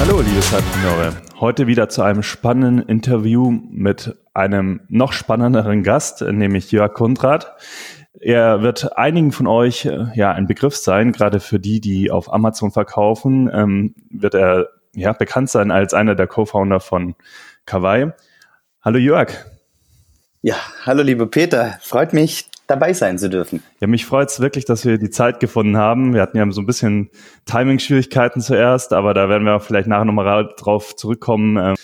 Hallo, liebe Zeitpreneure. Heute wieder zu einem spannenden Interview mit einem noch spannenderen Gast, nämlich Jörg Kundrat. Er wird einigen von euch äh, ja ein Begriff sein, gerade für die, die auf Amazon verkaufen, ähm, wird er ja bekannt sein als einer der Co-Founder von Kawaii. Hallo Jörg. Ja, hallo liebe Peter, freut mich, dabei sein zu dürfen. Ja, mich freut es wirklich, dass wir die Zeit gefunden haben. Wir hatten ja so ein bisschen Timing-Schwierigkeiten zuerst, aber da werden wir vielleicht nachher nochmal drauf zurückkommen, äh,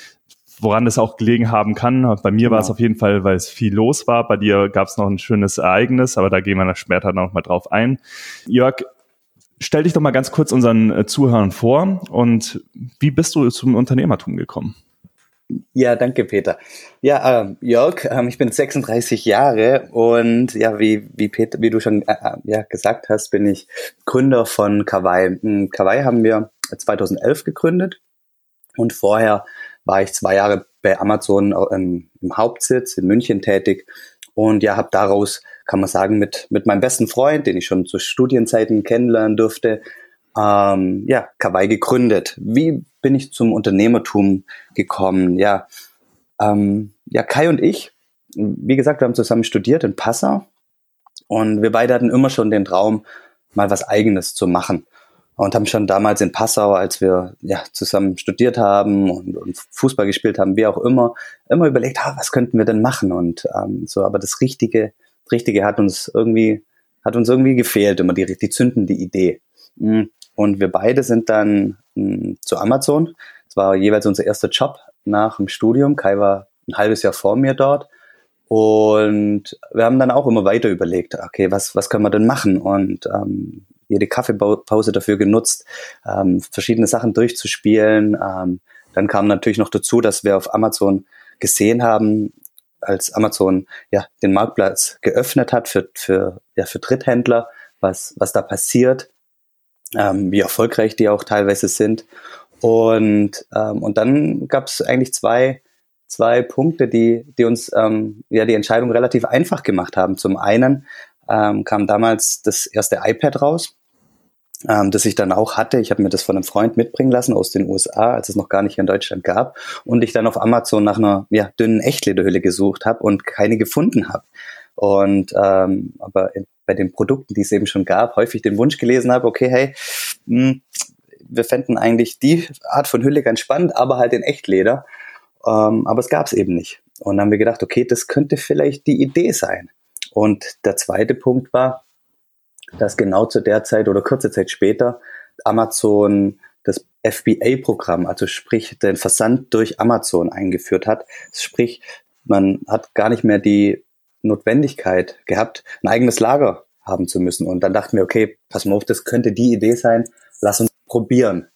woran das auch gelegen haben kann. Bei mir genau. war es auf jeden Fall, weil es viel los war. Bei dir gab es noch ein schönes Ereignis, aber da gehen wir später noch mal drauf ein. Jörg, stell dich doch mal ganz kurz unseren äh, Zuhörern vor und wie bist du zum Unternehmertum gekommen? Ja, danke, Peter. Ja, äh, Jörg, äh, ich bin 36 Jahre und ja, wie, wie, Peter, wie du schon äh, äh, ja, gesagt hast, bin ich Gründer von Kawaii. Hm, Kawaii haben wir 2011 gegründet und vorher war ich zwei Jahre bei Amazon im, im Hauptsitz in München tätig und ja, habe daraus, kann man sagen, mit, mit meinem besten Freund, den ich schon zu Studienzeiten kennenlernen durfte, ähm, ja, Kawaii gegründet. Wie bin ich zum Unternehmertum gekommen? Ja, ähm, ja, Kai und ich, wie gesagt, wir haben zusammen studiert in Passau und wir beide hatten immer schon den Traum, mal was Eigenes zu machen und haben schon damals in Passau, als wir ja zusammen studiert haben und, und Fußball gespielt haben, wie auch immer, immer überlegt, ah, was könnten wir denn machen und ähm, so. Aber das Richtige, Richtige hat uns irgendwie, hat uns irgendwie gefehlt, immer die, die zündende Idee. Mm. Und wir beide sind dann zu Amazon. Es war jeweils unser erster Job nach dem Studium. Kai war ein halbes Jahr vor mir dort. Und wir haben dann auch immer weiter überlegt, okay, was, was können wir denn machen? Und ähm, jede Kaffeepause dafür genutzt, ähm, verschiedene Sachen durchzuspielen. Ähm, dann kam natürlich noch dazu, dass wir auf Amazon gesehen haben, als Amazon ja den Marktplatz geöffnet hat für, für, ja, für Dritthändler, was, was da passiert ähm, wie erfolgreich die auch teilweise sind. Und, ähm, und dann gab es eigentlich zwei, zwei Punkte, die, die uns ähm, ja die Entscheidung relativ einfach gemacht haben. Zum einen ähm, kam damals das erste iPad raus, ähm, das ich dann auch hatte. Ich habe mir das von einem Freund mitbringen lassen aus den USA, als es noch gar nicht hier in Deutschland gab. Und ich dann auf Amazon nach einer ja, dünnen Echtlederhülle gesucht habe und keine gefunden habe. Und ähm, aber in, bei den Produkten, die es eben schon gab, häufig den Wunsch gelesen habe, okay, hey, mh, hm, wir fänden eigentlich die Art von Hülle ganz spannend, aber halt in Echtleder. Ähm, aber es gab es eben nicht. Und dann haben wir gedacht, okay, das könnte vielleicht die Idee sein. Und der zweite Punkt war, dass genau zu der Zeit oder kurze Zeit später Amazon das FBA-Programm, also sprich den Versand durch Amazon eingeführt hat. Sprich, man hat gar nicht mehr die Notwendigkeit gehabt, ein eigenes Lager haben zu müssen. Und dann dachten wir, okay, pass mal auf, das könnte die Idee sein, lass uns probieren.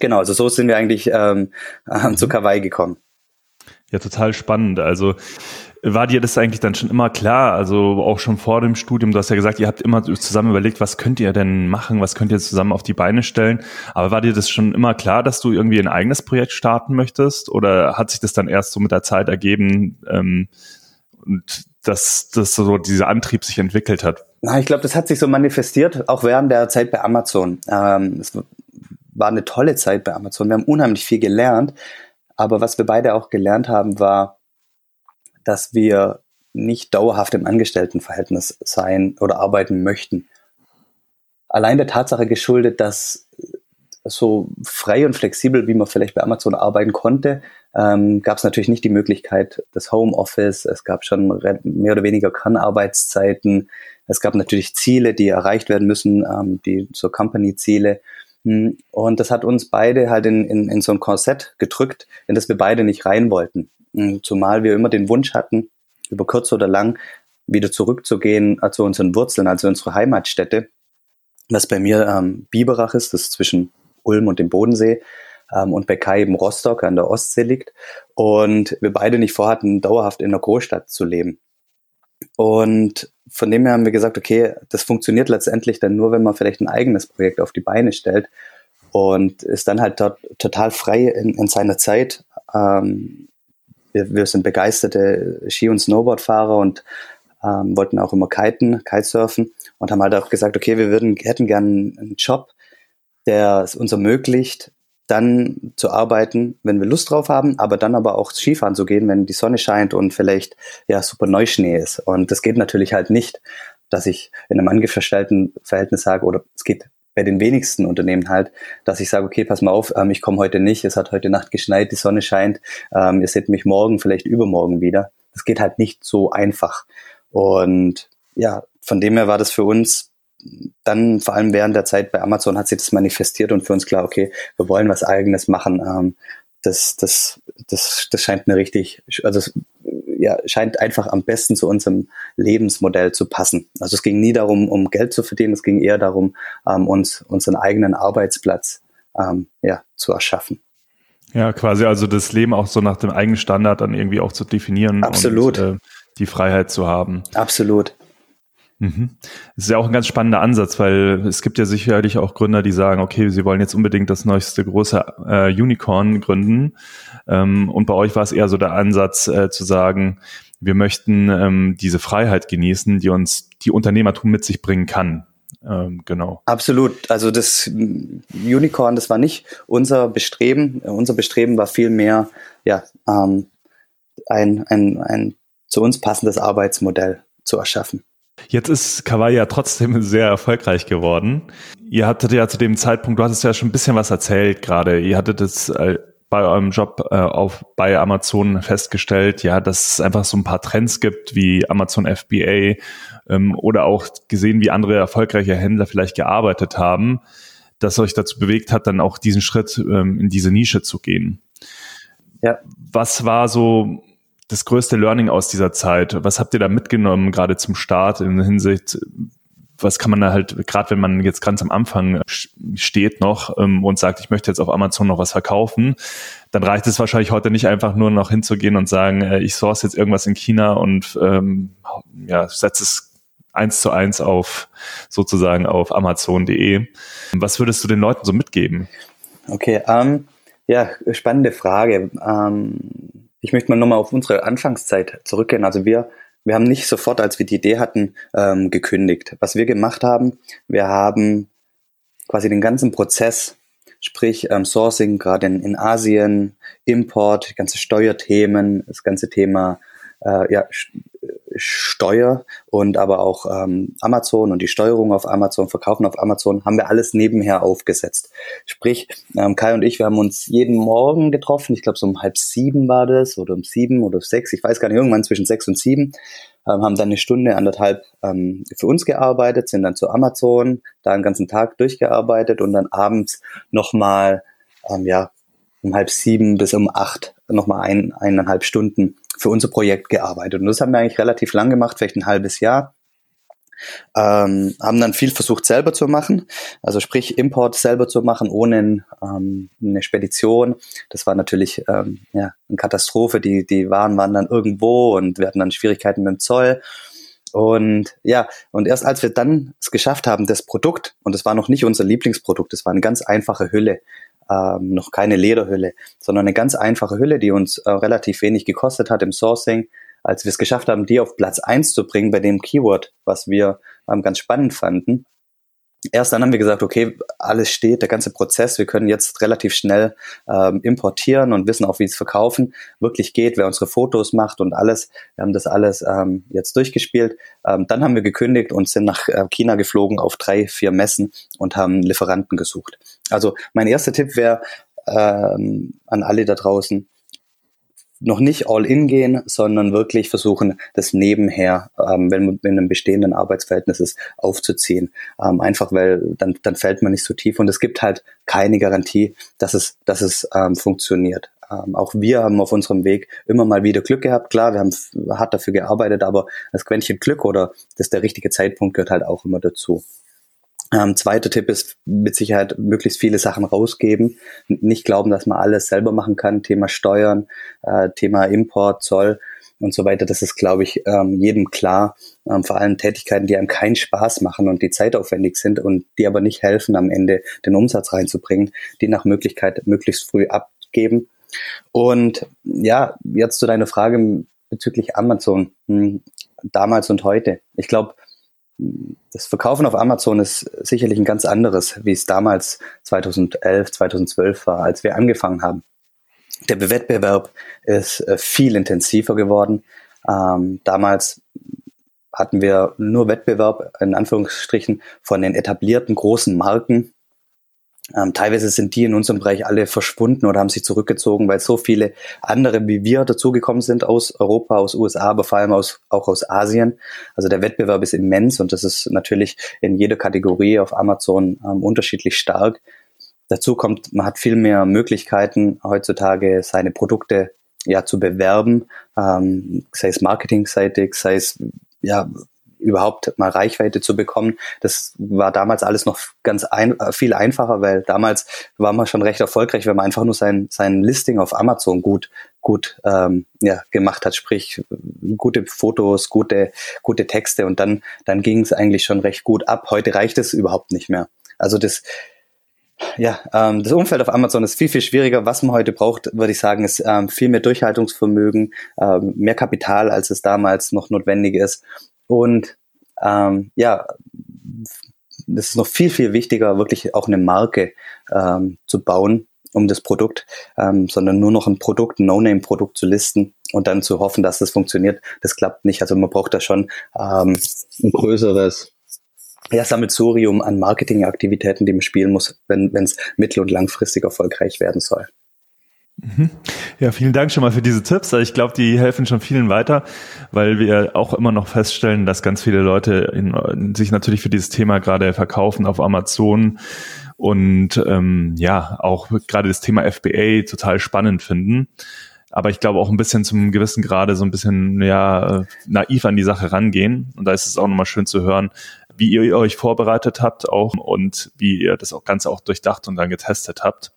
Genau, also so sind wir eigentlich ähm, äh, zu Kawaii gekommen. Ja, total spannend. Also war dir das eigentlich dann schon immer klar? Also auch schon vor dem Studium, du hast ja gesagt, ihr habt immer zusammen überlegt, was könnt ihr denn machen, was könnt ihr zusammen auf die Beine stellen. Aber war dir das schon immer klar, dass du irgendwie ein eigenes Projekt starten möchtest? Oder hat sich das dann erst so mit der Zeit ergeben, ähm, und dass, dass so dieser Antrieb sich entwickelt hat? Na, ich glaube, das hat sich so manifestiert, auch während der Zeit bei Amazon. Ähm, es war eine tolle Zeit bei Amazon. Wir haben unheimlich viel gelernt. Aber was wir beide auch gelernt haben, war, dass wir nicht dauerhaft im Angestelltenverhältnis sein oder arbeiten möchten. Allein der Tatsache geschuldet, dass so frei und flexibel, wie man vielleicht bei Amazon arbeiten konnte, ähm, gab es natürlich nicht die Möglichkeit des Homeoffice. Es gab schon mehr oder weniger Kernarbeitszeiten. Es gab natürlich Ziele, die erreicht werden müssen, ähm, die so Company-Ziele. Hm, und das hat uns beide halt in, in, in so ein Korsett gedrückt, in das wir beide nicht rein wollten. Hm, zumal wir immer den Wunsch hatten, über kurz oder lang wieder zurückzugehen äh, zu unseren Wurzeln, also unsere Heimatstätte. Was bei mir ähm, Biberach ist, das ist zwischen Ulm und dem Bodensee ähm, und bei Kai eben Rostock an der Ostsee liegt. Und wir beide nicht vorhatten, dauerhaft in einer Großstadt zu leben. Und von dem her haben wir gesagt, okay, das funktioniert letztendlich dann nur, wenn man vielleicht ein eigenes Projekt auf die Beine stellt und ist dann halt dort total frei in, in seiner Zeit. Ähm, wir, wir sind begeisterte Ski- und Snowboardfahrer und ähm, wollten auch immer kiten, Kitesurfen und haben halt auch gesagt, okay, wir würden, hätten gern einen Job, der es uns ermöglicht, dann zu arbeiten, wenn wir Lust drauf haben, aber dann aber auch Skifahren zu gehen, wenn die Sonne scheint und vielleicht ja super Neuschnee ist. Und das geht natürlich halt nicht, dass ich in einem angestellten Verhältnis sage, oder es geht bei den wenigsten Unternehmen halt, dass ich sage, okay, pass mal auf, ähm, ich komme heute nicht, es hat heute Nacht geschneit, die Sonne scheint, ähm, ihr seht mich morgen, vielleicht übermorgen wieder. Das geht halt nicht so einfach. Und ja, von dem her war das für uns dann vor allem während der Zeit bei Amazon hat sich das manifestiert und für uns klar, okay, wir wollen was eigenes machen. Ähm, das, das, das, das scheint eine richtig, also es, ja, scheint einfach am besten zu unserem Lebensmodell zu passen. Also es ging nie darum, um Geld zu verdienen, es ging eher darum, ähm, uns unseren eigenen Arbeitsplatz ähm, ja, zu erschaffen. Ja, quasi also das Leben auch so nach dem eigenen Standard dann irgendwie auch zu definieren. Absolut. Und, äh, die Freiheit zu haben. Absolut. Mhm. Das ist ja auch ein ganz spannender Ansatz, weil es gibt ja sicherlich auch Gründer, die sagen, okay, sie wollen jetzt unbedingt das neueste große äh, Unicorn gründen. Ähm, und bei euch war es eher so der Ansatz äh, zu sagen, wir möchten ähm, diese Freiheit genießen, die uns die Unternehmertum mit sich bringen kann. Ähm, genau. Absolut. Also das Unicorn, das war nicht unser Bestreben. Unser Bestreben war vielmehr ja, ähm, ein, ein, ein zu uns passendes Arbeitsmodell zu erschaffen. Jetzt ist Kawaii ja trotzdem sehr erfolgreich geworden. Ihr hattet ja zu dem Zeitpunkt, du hattest ja schon ein bisschen was erzählt gerade. Ihr hattet es äh, bei eurem Job äh, auf, bei Amazon festgestellt, ja, dass es einfach so ein paar Trends gibt wie Amazon FBA ähm, oder auch gesehen, wie andere erfolgreiche Händler vielleicht gearbeitet haben, das euch dazu bewegt hat, dann auch diesen Schritt ähm, in diese Nische zu gehen. Ja. Was war so das größte Learning aus dieser Zeit? Was habt ihr da mitgenommen, gerade zum Start in Hinsicht, was kann man da halt, gerade wenn man jetzt ganz am Anfang steht noch ähm, und sagt, ich möchte jetzt auf Amazon noch was verkaufen, dann reicht es wahrscheinlich heute nicht einfach nur noch hinzugehen und sagen, äh, ich source jetzt irgendwas in China und ähm, ja, setze es eins zu eins auf sozusagen auf Amazon.de. Was würdest du den Leuten so mitgeben? Okay, ähm, ja, spannende Frage. Ähm, ich möchte mal nochmal auf unsere Anfangszeit zurückgehen. Also wir, wir haben nicht sofort, als wir die Idee hatten, ähm, gekündigt. Was wir gemacht haben, wir haben quasi den ganzen Prozess, sprich ähm, Sourcing, gerade in, in Asien, Import, ganze Steuerthemen, das ganze Thema äh, ja, Steuer und aber auch ähm, Amazon und die Steuerung auf Amazon, Verkaufen auf Amazon, haben wir alles nebenher aufgesetzt. Sprich, ähm, Kai und ich, wir haben uns jeden Morgen getroffen, ich glaube so um halb sieben war das oder um sieben oder sechs, ich weiß gar nicht, irgendwann zwischen sechs und sieben, ähm, haben dann eine Stunde, anderthalb ähm, für uns gearbeitet, sind dann zu Amazon, da den ganzen Tag durchgearbeitet und dann abends nochmal, ähm, ja, um halb sieben bis um acht nochmal ein, eineinhalb Stunden für unser Projekt gearbeitet. Und das haben wir eigentlich relativ lang gemacht, vielleicht ein halbes Jahr. Ähm, haben dann viel versucht selber zu machen, also sprich Import selber zu machen, ohne ähm, eine Spedition. Das war natürlich ähm, ja, eine Katastrophe. Die, die Waren waren dann irgendwo und wir hatten dann Schwierigkeiten mit dem Zoll. Und ja, und erst als wir dann es geschafft haben, das Produkt, und das war noch nicht unser Lieblingsprodukt, das war eine ganz einfache Hülle, ähm, noch keine Lederhülle, sondern eine ganz einfache Hülle, die uns äh, relativ wenig gekostet hat im Sourcing. Als wir es geschafft haben, die auf Platz eins zu bringen bei dem Keyword, was wir ähm, ganz spannend fanden, erst dann haben wir gesagt, okay, alles steht, der ganze Prozess, wir können jetzt relativ schnell ähm, importieren und wissen auch, wie es verkaufen wirklich geht, wer unsere Fotos macht und alles. Wir haben das alles ähm, jetzt durchgespielt. Ähm, dann haben wir gekündigt und sind nach äh, China geflogen auf drei, vier Messen und haben Lieferanten gesucht. Also mein erster Tipp wäre ähm, an alle da draußen, noch nicht all in gehen, sondern wirklich versuchen, das nebenher, ähm, wenn man in einem bestehenden Arbeitsverhältnis ist, aufzuziehen. Ähm, einfach weil dann, dann fällt man nicht so tief und es gibt halt keine Garantie, dass es, dass es ähm, funktioniert. Ähm, auch wir haben auf unserem Weg immer mal wieder Glück gehabt. Klar, wir haben hart dafür gearbeitet, aber das Quäntchen Glück oder das der richtige Zeitpunkt gehört halt auch immer dazu. Ähm, zweiter Tipp ist mit Sicherheit möglichst viele Sachen rausgeben. Nicht glauben, dass man alles selber machen kann. Thema Steuern, äh, Thema Import, Zoll. und so weiter. Das ist, glaube ich, ähm, jedem klar. Ähm, vor allem Tätigkeiten, die einem keinen Spaß machen und die zeitaufwendig sind und die aber nicht helfen, am Ende den Umsatz reinzubringen, die nach Möglichkeit möglichst früh abgeben. Und ja, jetzt zu deiner Frage bezüglich Amazon, hm, damals und heute. Ich glaube, das Verkaufen auf Amazon ist sicherlich ein ganz anderes, wie es damals 2011, 2012 war, als wir angefangen haben. Der Wettbewerb ist äh, viel intensiver geworden. Ähm, damals hatten wir nur Wettbewerb in Anführungsstrichen von den etablierten großen Marken, ähm, teilweise sind die in unserem Bereich alle verschwunden oder haben sich zurückgezogen, weil so viele andere wie wir dazugekommen sind aus Europa, aus USA, aber vor allem aus, auch aus Asien. Also der Wettbewerb ist immens und das ist natürlich in jeder Kategorie auf Amazon ähm, unterschiedlich stark. Dazu kommt, man hat viel mehr Möglichkeiten heutzutage seine Produkte ja zu bewerben, ähm, sei es marketingseitig, sei es ja überhaupt mal Reichweite zu bekommen. Das war damals alles noch ganz ein, äh, viel einfacher, weil damals war man schon recht erfolgreich, wenn man einfach nur sein, sein Listing auf Amazon gut gut ähm, ja, gemacht hat, sprich gute Fotos, gute gute Texte und dann dann ging es eigentlich schon recht gut ab. Heute reicht es überhaupt nicht mehr. Also das ja, ähm, das Umfeld auf Amazon ist viel, viel schwieriger. Was man heute braucht, würde ich sagen, ist ähm, viel mehr Durchhaltungsvermögen, ähm, mehr Kapital, als es damals noch notwendig ist. Und ähm, ja, das ist noch viel, viel wichtiger, wirklich auch eine Marke ähm, zu bauen um das Produkt, ähm, sondern nur noch ein Produkt, ein No-Name-Produkt zu listen und dann zu hoffen, dass das funktioniert. Das klappt nicht. Also man braucht da schon ähm, ein größeres ja, Sammelsurium an Marketingaktivitäten, die man spielen muss, wenn es mittel- und langfristig erfolgreich werden soll. Mhm. Ja, vielen Dank schon mal für diese Tipps. Ich glaube, die helfen schon vielen weiter, weil wir auch immer noch feststellen, dass ganz viele Leute in, sich natürlich für dieses Thema gerade verkaufen auf Amazon und ähm, ja, auch gerade das Thema FBA total spannend finden. Aber ich glaube auch ein bisschen zum gewissen Grade so ein bisschen ja naiv an die Sache rangehen. Und da ist es auch nochmal schön zu hören, wie ihr euch vorbereitet habt auch und wie ihr das Ganze auch durchdacht und dann getestet habt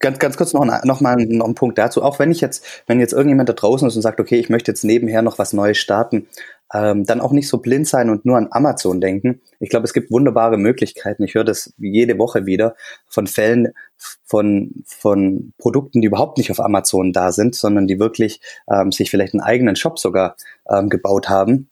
ganz, ganz kurz noch, noch mal noch ein Punkt dazu. Auch wenn ich jetzt, wenn jetzt irgendjemand da draußen ist und sagt, okay, ich möchte jetzt nebenher noch was Neues starten, ähm, dann auch nicht so blind sein und nur an Amazon denken. Ich glaube, es gibt wunderbare Möglichkeiten. Ich höre das jede Woche wieder von Fällen von, von Produkten, die überhaupt nicht auf Amazon da sind, sondern die wirklich ähm, sich vielleicht einen eigenen Shop sogar ähm, gebaut haben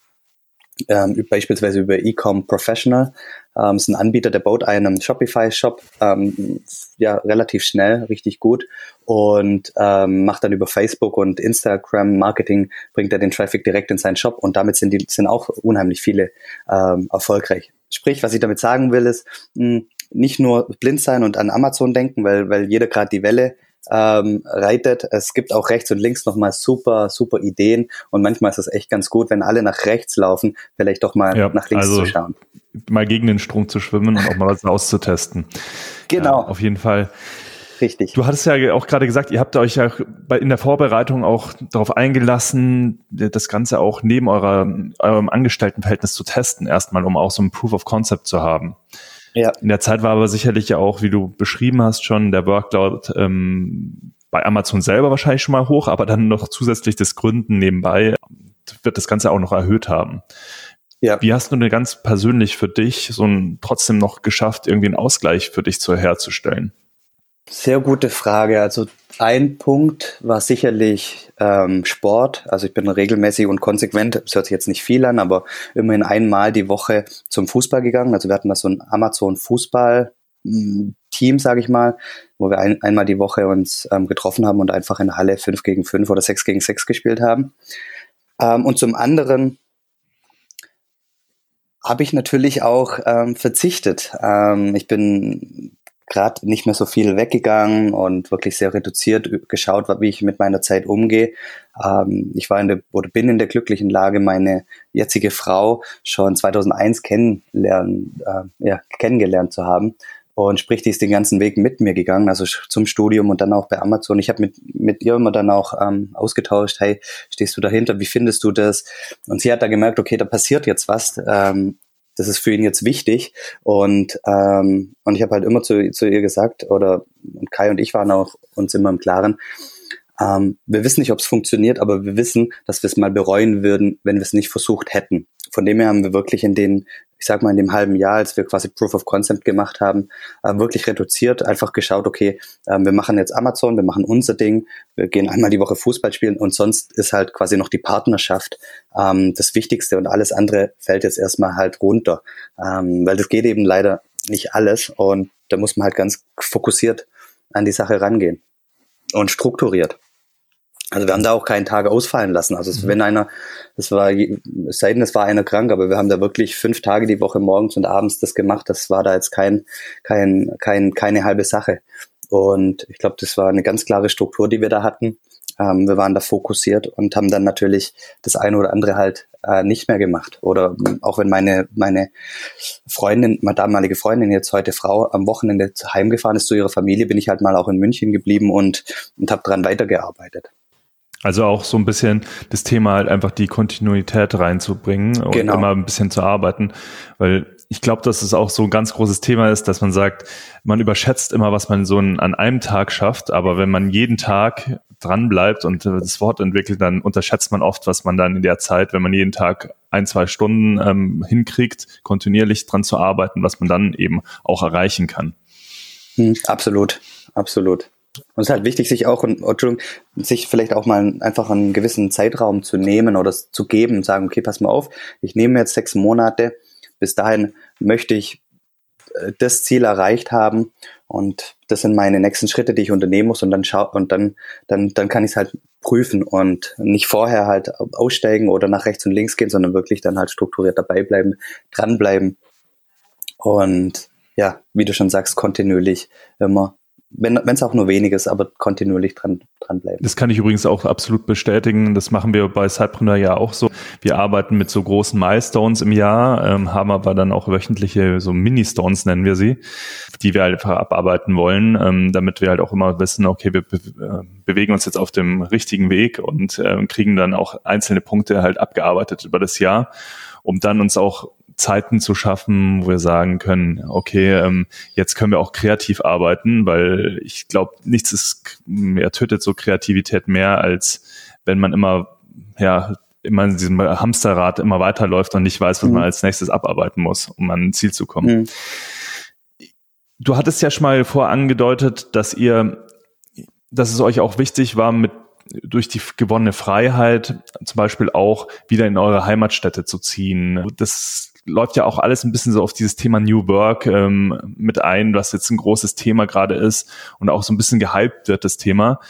ähm, beispielsweise über Ecom Professional. Ähm, ist ein Anbieter, der baut einen Shopify-Shop ähm, ja relativ schnell, richtig gut und ähm, macht dann über Facebook und Instagram Marketing, bringt er den Traffic direkt in seinen Shop und damit sind die sind auch unheimlich viele ähm, erfolgreich. Sprich, was ich damit sagen will, ist mh, nicht nur blind sein und an Amazon denken, weil, weil jeder gerade die Welle ähm, reitet. Es gibt auch rechts und links nochmal super, super Ideen und manchmal ist es echt ganz gut, wenn alle nach rechts laufen, vielleicht doch mal ja, nach links also zu schauen. Mal gegen den Strom zu schwimmen und auch mal was auszutesten. Genau. Ja, auf jeden Fall. Richtig. Du hattest ja auch gerade gesagt, ihr habt euch ja in der Vorbereitung auch darauf eingelassen, das Ganze auch neben eurer, eurem Angestelltenverhältnis zu testen, erstmal, um auch so ein Proof of Concept zu haben. Ja. In der Zeit war aber sicherlich ja auch, wie du beschrieben hast, schon der Workload ähm, bei Amazon selber wahrscheinlich schon mal hoch, aber dann noch zusätzlich das Gründen nebenbei wird das Ganze auch noch erhöht haben. Ja. Wie hast du denn ganz persönlich für dich so ein trotzdem noch geschafft, irgendwie einen Ausgleich für dich zu herzustellen? Sehr gute Frage. Also ein Punkt war sicherlich ähm, Sport. Also ich bin regelmäßig und konsequent, das hört sich jetzt nicht viel an, aber immerhin einmal die Woche zum Fußball gegangen. Also wir hatten da so ein Amazon Fußball Team, sage ich mal, wo wir ein, einmal die Woche uns ähm, getroffen haben und einfach in Halle 5 gegen 5 oder 6 gegen 6 gespielt haben. Ähm, und zum anderen habe ich natürlich auch ähm, verzichtet. Ähm, ich bin gerade nicht mehr so viel weggegangen und wirklich sehr reduziert geschaut, wie ich mit meiner Zeit umgehe. Ähm, ich war in der oder bin in der glücklichen Lage, meine jetzige Frau schon 2001 kennenlernen, äh, ja, kennengelernt zu haben. Und sprich, die ist den ganzen Weg mit mir gegangen, also zum Studium und dann auch bei Amazon. Ich habe mit, mit ihr immer dann auch ähm, ausgetauscht, hey, stehst du dahinter, wie findest du das? Und sie hat da gemerkt, okay, da passiert jetzt was. Ähm, das ist für ihn jetzt wichtig. Und, ähm, und ich habe halt immer zu, zu ihr gesagt, oder und Kai und ich waren auch uns immer im Klaren, Ähm, wir wissen nicht, ob es funktioniert, aber wir wissen, dass wir es mal bereuen würden, wenn wir es nicht versucht hätten. Von dem her haben wir wirklich in den, ich sag mal, in dem halben Jahr, als wir quasi Proof of Concept gemacht haben, äh, wirklich reduziert, einfach geschaut, okay, äh, wir machen jetzt Amazon, wir machen unser Ding, wir gehen einmal die Woche Fußball spielen und sonst ist halt quasi noch die Partnerschaft ähm, das Wichtigste und alles andere fällt jetzt erstmal halt runter. Ähm, weil das geht eben leider nicht alles und da muss man halt ganz fokussiert an die Sache rangehen und strukturiert. Also wir haben da auch keinen Tag ausfallen lassen. Also mhm. wenn einer, das war, es sei denn, es war einer krank, aber wir haben da wirklich fünf Tage die Woche morgens und abends das gemacht. Das war da jetzt kein, kein, kein, keine halbe Sache. Und ich glaube, das war eine ganz klare Struktur, die wir da hatten. Ähm, wir waren da fokussiert und haben dann natürlich das eine oder andere halt äh, nicht mehr gemacht. Oder auch wenn meine, meine Freundin, meine damalige Freundin, jetzt heute Frau, am Wochenende heimgefahren ist zu ihrer Familie, bin ich halt mal auch in München geblieben und, und habe dran weitergearbeitet. Also auch so ein bisschen das Thema halt einfach die Kontinuität reinzubringen und genau. immer ein bisschen zu arbeiten, weil ich glaube, dass es auch so ein ganz großes Thema ist, dass man sagt, man überschätzt immer, was man so an einem Tag schafft, aber wenn man jeden Tag dran bleibt und das Wort entwickelt, dann unterschätzt man oft, was man dann in der Zeit, wenn man jeden Tag ein, zwei Stunden ähm, hinkriegt, kontinuierlich dran zu arbeiten, was man dann eben auch erreichen kann. Hm, absolut, absolut. Und es ist halt wichtig, sich auch, Entschuldigung, sich vielleicht auch mal einfach einen gewissen Zeitraum zu nehmen oder zu geben und sagen, okay, pass mal auf, ich nehme jetzt sechs Monate, bis dahin möchte ich äh, das Ziel erreicht haben und das sind meine nächsten Schritte, die ich unternehmen muss und dann schau und dann dann dann kann ich es halt prüfen und nicht vorher halt aussteigen oder nach rechts und links gehen, sondern wirklich dann halt strukturiert dabei bleiben, dranbleiben. Und ja, wie du schon sagst, kontinuierlich immer wenn es auch nur wenig ist, aber kontinuierlich dran, dranbleiben. Das kann ich übrigens auch absolut bestätigen. Das machen wir bei Cypreneur ja auch so. Wir arbeiten mit so großen Milestones im Jahr, ähm, haben aber dann auch wöchentliche so Mini-Stones nennen wir sie, die wir halt einfach abarbeiten wollen, ähm, damit wir halt auch immer wissen, okay, wir be äh, bewegen uns jetzt auf dem richtigen Weg und äh, kriegen dann auch einzelne Punkte halt abgearbeitet über das Jahr, um dann uns auch Zeiten zu schaffen, wo wir sagen können, okay, ähm, jetzt können wir auch kreativ arbeiten, weil ich glaube, nichts ist, er tötet so Kreativität mehr, als wenn man immer, ja, immer in diesem Hamsterrad immer weiterläuft und nicht weiß, was mhm. man als nächstes abarbeiten muss, um an ein Ziel zu kommen. Mhm. Du hattest ja schon mal vor angedeutet, dass ihr, dass es euch auch wichtig war, mit durch die gewonnene Freiheit zum Beispiel auch wieder in eure Heimatstätte zu ziehen. Das läuft ja auch alles ein bisschen so auf dieses Thema New Work ähm, mit ein, was jetzt ein großes Thema gerade ist und auch so ein bisschen gehypt wird, das Thema.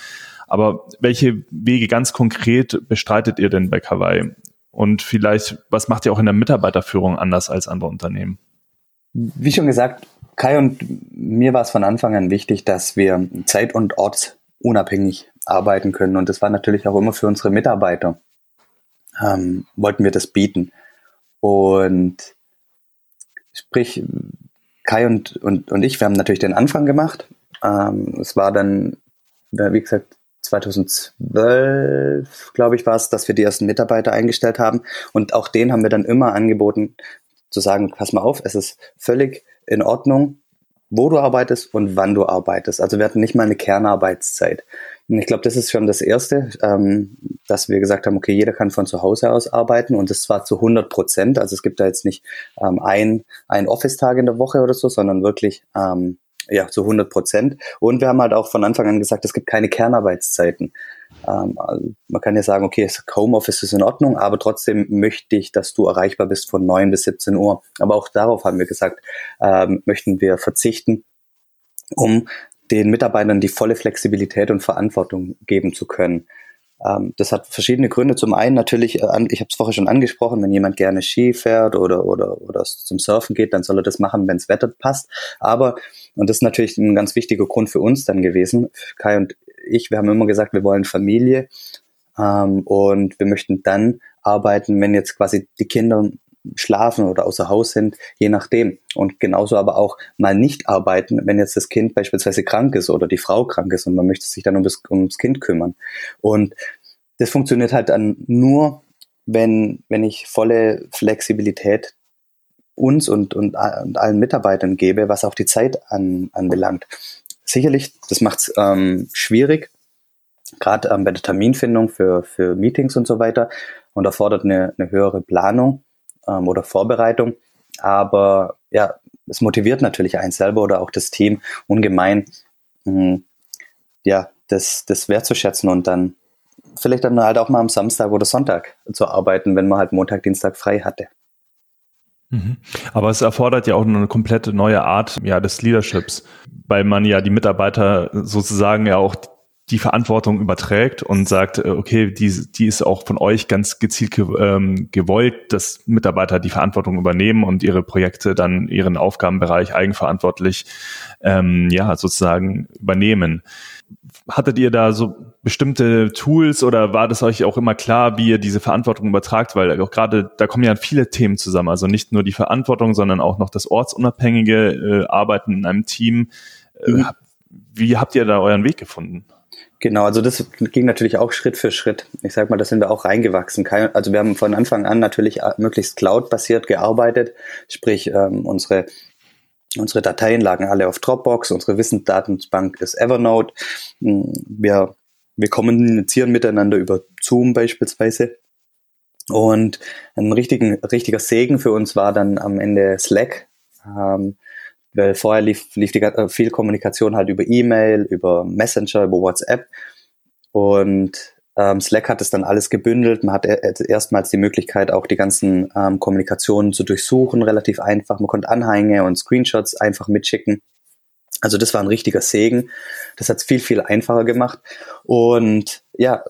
Aber welche Wege ganz konkret bestreitet ihr denn bei Kawaii? Und vielleicht, was macht ihr auch in der Mitarbeiterführung anders als andere Unternehmen? Wie schon gesagt, Kai und mir war es von Anfang an wichtig, dass wir zeit- und ortsunabhängig arbeiten können. Und das war natürlich auch immer für unsere Mitarbeiter. Ähm, wollten wir das bieten. Und sprich, Kai und, und, und ich, wir haben natürlich den Anfang gemacht. Ähm, es war dann, wie gesagt, 2012, glaube ich, war es, dass wir die ersten Mitarbeiter eingestellt haben. Und auch denen haben wir dann immer angeboten, zu sagen, pass mal auf, es ist völlig in Ordnung, wo du arbeitest und wann du arbeitest. Also wir hatten nicht mal eine Kernarbeitszeit. Und ich glaube, das ist schon das Erste, ähm, dass wir gesagt haben, okay, jeder kann von zu Hause aus arbeiten und das zwar zu 100 Prozent. Also es gibt da jetzt nicht ähm, ein, ein Office-Tag in der Woche oder so, sondern wirklich ähm, ja, zu 100 Prozent. Und wir haben halt auch von Anfang an gesagt, es gibt keine Kernarbeitszeiten. Ähm, also man kann ja sagen, okay, Homeoffice ist in Ordnung, aber trotzdem möchte ich, dass du erreichbar bist von 9 bis 17 Uhr. Aber auch darauf haben wir gesagt, ähm, möchten wir verzichten, um den Mitarbeitern die volle Flexibilität und Verantwortung geben zu können. Ähm, das hat verschiedene Gründe. Zum einen natürlich, äh, ich habe es vorher schon angesprochen, wenn jemand gerne Ski fährt oder, oder, oder zum Surfen geht, dann soll er das machen, wenn das Wetter passt. Aber, und das ist natürlich ein ganz wichtiger Grund für uns dann gewesen, Kai und ich, wir haben immer gesagt, wir wollen Familie ähm, und wir möchten dann arbeiten, wenn jetzt quasi die Kinder schlafen oder außer Haus sind, je nachdem. Und genauso aber auch mal nicht arbeiten, wenn jetzt das Kind beispielsweise krank ist oder die Frau krank ist und man möchte sich dann um das, ums Kind kümmern. Und das funktioniert halt dann nur, wenn, wenn ich volle Flexibilität uns und, und, und allen Mitarbeitern gebe, was auch die Zeit an, anbelangt. Sicherlich, das macht es ähm, schwierig, gerade ähm, bei der Terminfindung für, für Meetings und so weiter und erfordert eine, eine höhere Planung ähm, oder Vorbereitung. Aber ja, es motiviert natürlich einen selber oder auch das Team ungemein, mh, hm, ja, das, das wertzuschätzen und dann vielleicht dann halt auch mal am Samstag oder Sonntag zu arbeiten, wenn man halt Montag, Dienstag frei hatte. Mhm. Aber es erfordert ja auch eine komplette neue Art ja, des Leaderships, weil man ja die Mitarbeiter sozusagen ja auch die Verantwortung überträgt und sagt, äh, okay, die, die ist auch von euch ganz gezielt ähm, gewollt, dass Mitarbeiter die Verantwortung übernehmen und ihre Projekte dann ihren Aufgabenbereich eigenverantwortlich ähm, ja sozusagen übernehmen. Hattet ihr da so bestimmte Tools oder war das euch auch immer klar, wie ihr diese Verantwortung übertragt? Weil auch gerade da kommen ja viele Themen zusammen, also nicht nur die Verantwortung, sondern auch noch das ortsunabhängige äh, Arbeiten in einem Team. Äh, mhm. Wie habt ihr da euren Weg gefunden? Genau, also das ging natürlich auch Schritt für Schritt. Ich sag mal, da sind wir auch reingewachsen. Also wir haben von Anfang an natürlich äh, möglichst cloud-basiert gearbeitet, sprich ähm, unsere unsere Dateien lagen alle auf Dropbox, unsere Wissensdatenbank ist Evernote. Hm, wir wir kommunizieren miteinander über Zoom beispielsweise. Und ein richtigen, richtiger Segen für uns war dann am Ende Slack. Ähm, weil vorher lief, lief die, äh, viel Kommunikation halt über E-Mail, über Messenger, über WhatsApp. Und ähm, Slack hat es dann alles gebündelt. Man hatte erstmals die Möglichkeit, auch die ganzen ähm, Kommunikationen zu durchsuchen, relativ einfach. Man konnte Anhänge und Screenshots einfach mitschicken. Also das war ein richtiger Segen. Das hat es viel, viel einfacher gemacht. Und ja,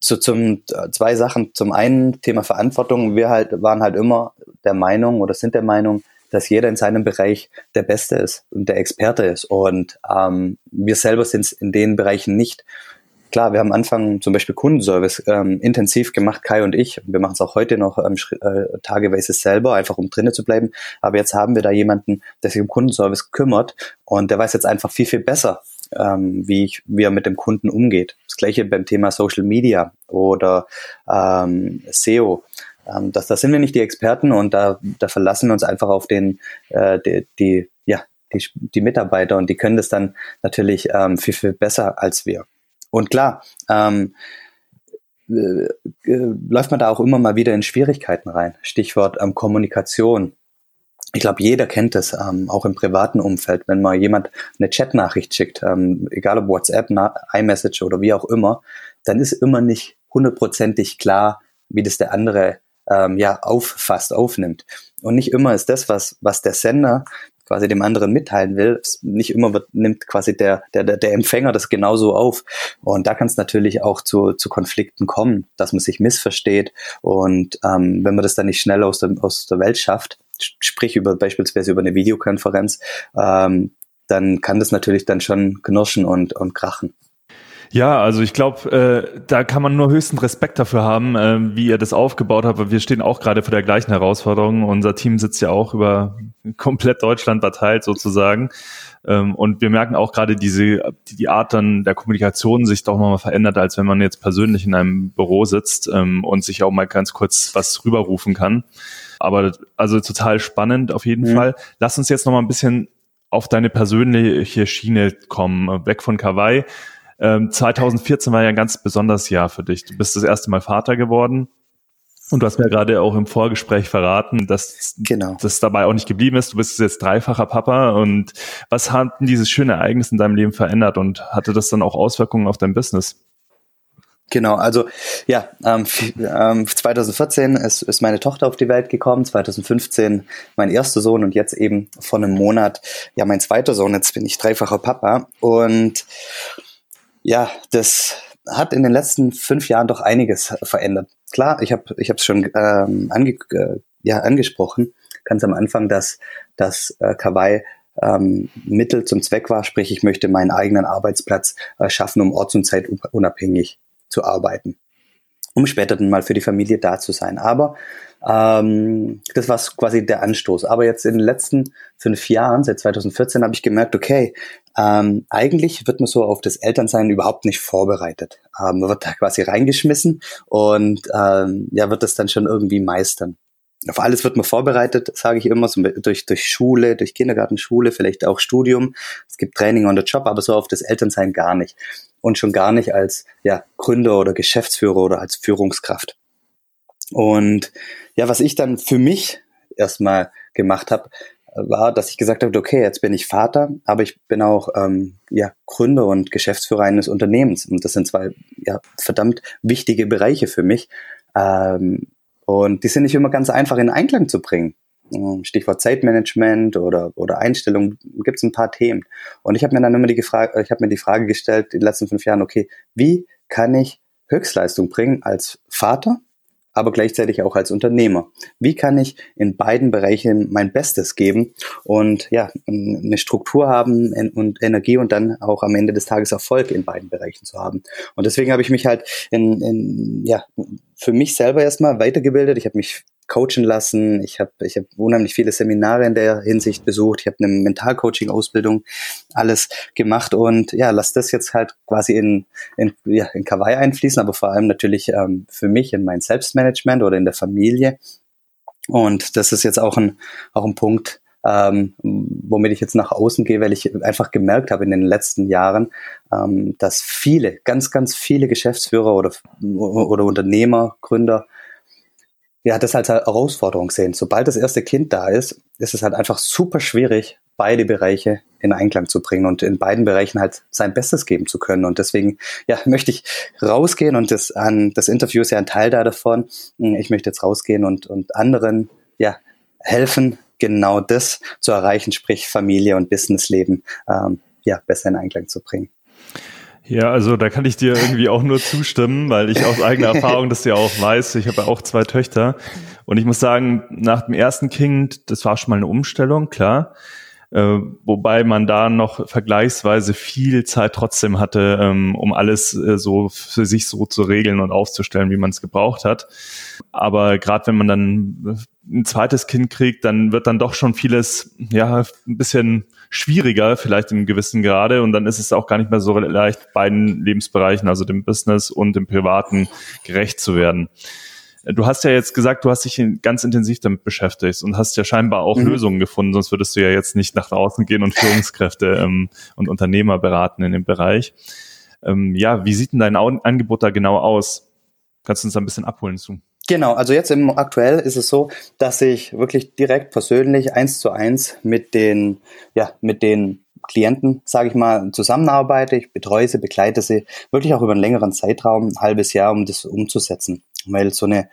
zu, zum zwei Sachen. Zum einen Thema Verantwortung. Wir halt waren halt immer der Meinung oder sind der Meinung, dass jeder in seinem Bereich der Beste ist und der Experte ist. Und ähm, wir selber sind es in den Bereichen nicht. Klar, wir haben am Anfang zum Beispiel Kundenservice ähm, intensiv gemacht, Kai und ich. Wir machen es auch heute noch ähm, äh, tageweise selber, einfach um drinnen zu bleiben. Aber jetzt haben wir da jemanden, der sich um Kundenservice kümmert und der weiß jetzt einfach viel, viel besser, ähm, wie, ich, wie er mit dem Kunden umgeht. Das gleiche beim Thema Social Media oder ähm, SEO. Ähm, das, da sind wir nicht die Experten und da, da verlassen wir uns einfach auf den, äh, die, die, ja, die, die Mitarbeiter und die können das dann natürlich ähm, viel, viel besser als wir. Und klar, ähm, äh, äh, läuft man da auch immer mal wieder in Schwierigkeiten rein. Stichwort ähm, Kommunikation. Ich glaube, jeder kennt das, ähm, auch im privaten Umfeld, wenn mal jemand eine Chatnachricht schickt, ähm, egal ob WhatsApp, iMessage oder wie auch immer, dann ist immer nicht hundertprozentig klar, wie das der andere ähm, ja auffasst, aufnimmt. Und nicht immer ist das, was, was der Sender quasi dem anderen mitteilen will, nicht immer wird, nimmt quasi der, der, der Empfänger das genauso auf. Und da kann es natürlich auch zu, zu Konflikten kommen, dass man sich missversteht. Und ähm, wenn man das dann nicht schnell aus der, aus der Welt schafft, sprich über beispielsweise über eine Videokonferenz, ähm, dann kann das natürlich dann schon knirschen und, und krachen. Ja, also ich glaube, äh, da kann man nur höchsten Respekt dafür haben, äh, wie ihr das aufgebaut habt. Wir stehen auch gerade vor der gleichen Herausforderung. Unser Team sitzt ja auch über komplett Deutschland verteilt sozusagen. Ähm, und wir merken auch gerade diese, die Art dann der Kommunikation sich doch nochmal verändert, als wenn man jetzt persönlich in einem Büro sitzt ähm, und sich auch mal ganz kurz was rüberrufen kann. Aber also total spannend auf jeden mhm. Fall. Lass uns jetzt nochmal ein bisschen auf deine persönliche Schiene kommen, weg von Kawaii. Ähm, 2014 war ja ein ganz besonderes Jahr für dich. Du bist das erste Mal Vater geworden. Und du hast mir gerade auch im Vorgespräch verraten, dass genau. das dabei auch nicht geblieben ist. Du bist jetzt dreifacher Papa. Und was hat denn dieses schöne Ereignis in deinem Leben verändert und hatte das dann auch Auswirkungen auf dein Business? Genau, also ja, ähm, 2014 ist, ist meine Tochter auf die Welt gekommen, 2015 mein erster Sohn und jetzt eben vor einem Monat ja mein zweiter Sohn. Jetzt bin ich dreifacher Papa und ja, das hat in den letzten fünf Jahren doch einiges verändert. Klar, ich habe ich es schon ähm, ange, äh, ja, angesprochen, ganz am Anfang, dass, dass äh, Kawaii ähm, Mittel zum Zweck war, sprich ich möchte meinen eigenen Arbeitsplatz äh, schaffen, um orts- und zeitunabhängig zu arbeiten, um später dann mal für die Familie da zu sein. Aber ähm, das war quasi der Anstoß. Aber jetzt in den letzten fünf Jahren, seit 2014, habe ich gemerkt, okay, ähm, eigentlich wird man so auf das Elternsein überhaupt nicht vorbereitet. Ähm, man wird da quasi reingeschmissen und ähm, ja, wird das dann schon irgendwie meistern. auf alles wird man vorbereitet, sage ich immer, so durch, durch Schule, durch Kindergarten, Schule, vielleicht auch Studium. Es gibt Training on the Job, aber so auf das Elternsein gar nicht. Und schon gar nicht als ja, Gründer oder Geschäftsführer oder als Führungskraft. Und ja, was ich dann für mich erstmal gemacht habe, war, dass ich gesagt habe, okay, jetzt bin ich Vater, aber ich bin auch ähm, ja, Gründer und Geschäftsführer eines Unternehmens. Und das sind zwei ja, verdammt wichtige Bereiche für mich. Ähm, und die sind nicht immer ganz einfach in Einklang zu bringen. Ähm, Stichwort Zeitmanagement oder, oder Einstellung, gibt es ein paar Themen. Und ich habe mir dann immer die, Frage, ich habe mir die Frage gestellt in den letzten fünf Jahren, okay, wie kann ich Höchstleistung bringen als Vater, aber gleichzeitig auch als Unternehmer. Wie kann ich in beiden Bereichen mein Bestes geben und ja, eine Struktur haben und Energie und dann auch am Ende des Tages Erfolg in beiden Bereichen zu haben. Und deswegen habe ich mich halt in, in ja, für mich selber erstmal weitergebildet. Ich habe mich coachen lassen. Ich habe ich hab unheimlich viele Seminare in der Hinsicht besucht. Ich habe eine Mentalcoaching-Ausbildung alles gemacht und ja, lass das jetzt halt quasi in, in, ja, in Kawaii einfließen, aber vor allem natürlich ähm, für mich in mein Selbstmanagement oder in der Familie. Und das ist jetzt auch ein, auch ein Punkt, ähm, womit ich jetzt nach außen gehe, weil ich einfach gemerkt habe in den letzten Jahren, ähm, dass viele, ganz, ganz viele Geschäftsführer oder, oder Unternehmer, Gründer ja, das als Herausforderung sehen. Sobald das erste Kind da ist, ist es halt einfach super schwierig, beide Bereiche in Einklang zu bringen und in beiden Bereichen halt sein Bestes geben zu können. Und deswegen, ja, möchte ich rausgehen und das an, das Interview ist ja ein Teil da davon. Ich möchte jetzt rausgehen und, und anderen, ja, helfen, genau das zu erreichen, sprich Familie und Businessleben, ähm, ja, besser in Einklang zu bringen. Ja, also da kann ich dir irgendwie auch nur zustimmen, weil ich aus eigener Erfahrung das ja auch weiß. Ich habe ja auch zwei Töchter und ich muss sagen, nach dem ersten Kind, das war schon mal eine Umstellung, klar. Äh, wobei man da noch vergleichsweise viel Zeit trotzdem hatte, ähm, um alles äh, so für sich so zu regeln und aufzustellen, wie man es gebraucht hat. Aber gerade wenn man dann ein zweites Kind kriegt, dann wird dann doch schon vieles ja ein bisschen schwieriger, vielleicht im gewissen Grade. Und dann ist es auch gar nicht mehr so leicht, beiden Lebensbereichen, also dem Business und dem Privaten, gerecht zu werden. Du hast ja jetzt gesagt, du hast dich ganz intensiv damit beschäftigt und hast ja scheinbar auch mhm. Lösungen gefunden, sonst würdest du ja jetzt nicht nach draußen gehen und Führungskräfte ähm, und Unternehmer beraten in dem Bereich. Ähm, ja, wie sieht denn dein Angebot da genau aus? Kannst du uns da ein bisschen abholen zu? Genau, also jetzt im aktuell ist es so, dass ich wirklich direkt persönlich eins zu eins mit den, ja, mit den Klienten, sage ich mal, zusammenarbeite. Ich betreue sie, begleite sie wirklich auch über einen längeren Zeitraum, ein halbes Jahr, um das umzusetzen. Weil so eine,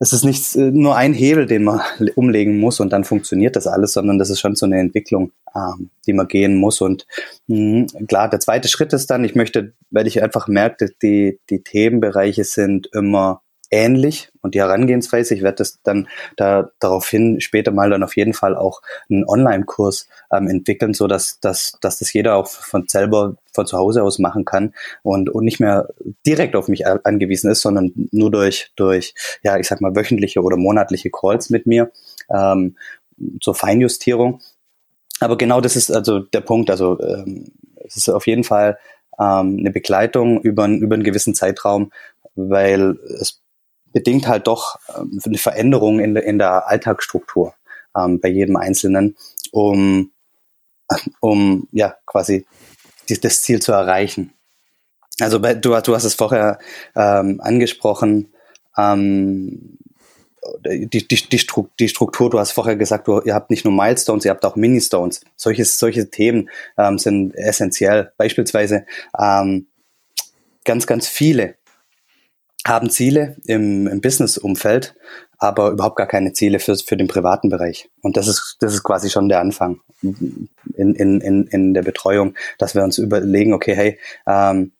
es ist nicht äh, nur ein Hebel, den man umlegen muss und dann funktioniert das alles, sondern das ist schon so eine Entwicklung, ähm, die man gehen muss. Und mh, klar, der zweite Schritt ist dann, ich möchte, weil ich einfach merke, die, die Themenbereiche sind immer ähnlich und die Herangehensweise. Ich werde das dann da daraufhin später mal dann auf jeden Fall auch einen Online-Kurs ähm, entwickeln, so dass, dass, dass das jeder auch von selber von zu Hause aus machen kann und, und nicht mehr direkt auf mich angewiesen ist, sondern nur durch, durch, ja, ich sag mal, wöchentliche oder monatliche Calls mit mir ähm, zur Feinjustierung. Aber genau das ist also der Punkt. Also ähm, es ist auf jeden Fall ähm, eine Begleitung über, über einen gewissen Zeitraum, weil es bedingt halt doch ähm, eine Veränderung in, der in der Alltagsstruktur ähm, bei jedem Einzelnen, um, um ja quasi die, das Ziel zu erreichen. Also du, du hast es vorher ähm, angesprochen, ähm, die, die, die, die Struktur, du hast vorher gesagt, du, ihr habt nicht nur Milestones, ihr habt auch Ministones. Solche, solche Themen ähm, sind essentiell. Beispielsweise ähm, ganz, ganz viele haben Ziele im, im Business-Umfeld, aber überhaupt gar keine Ziele für, für den privaten Bereich. Und das ist, das ist quasi schon der Anfang in, in, in, in der Betreuung, dass wir uns überlegen, okay, hey, ähm,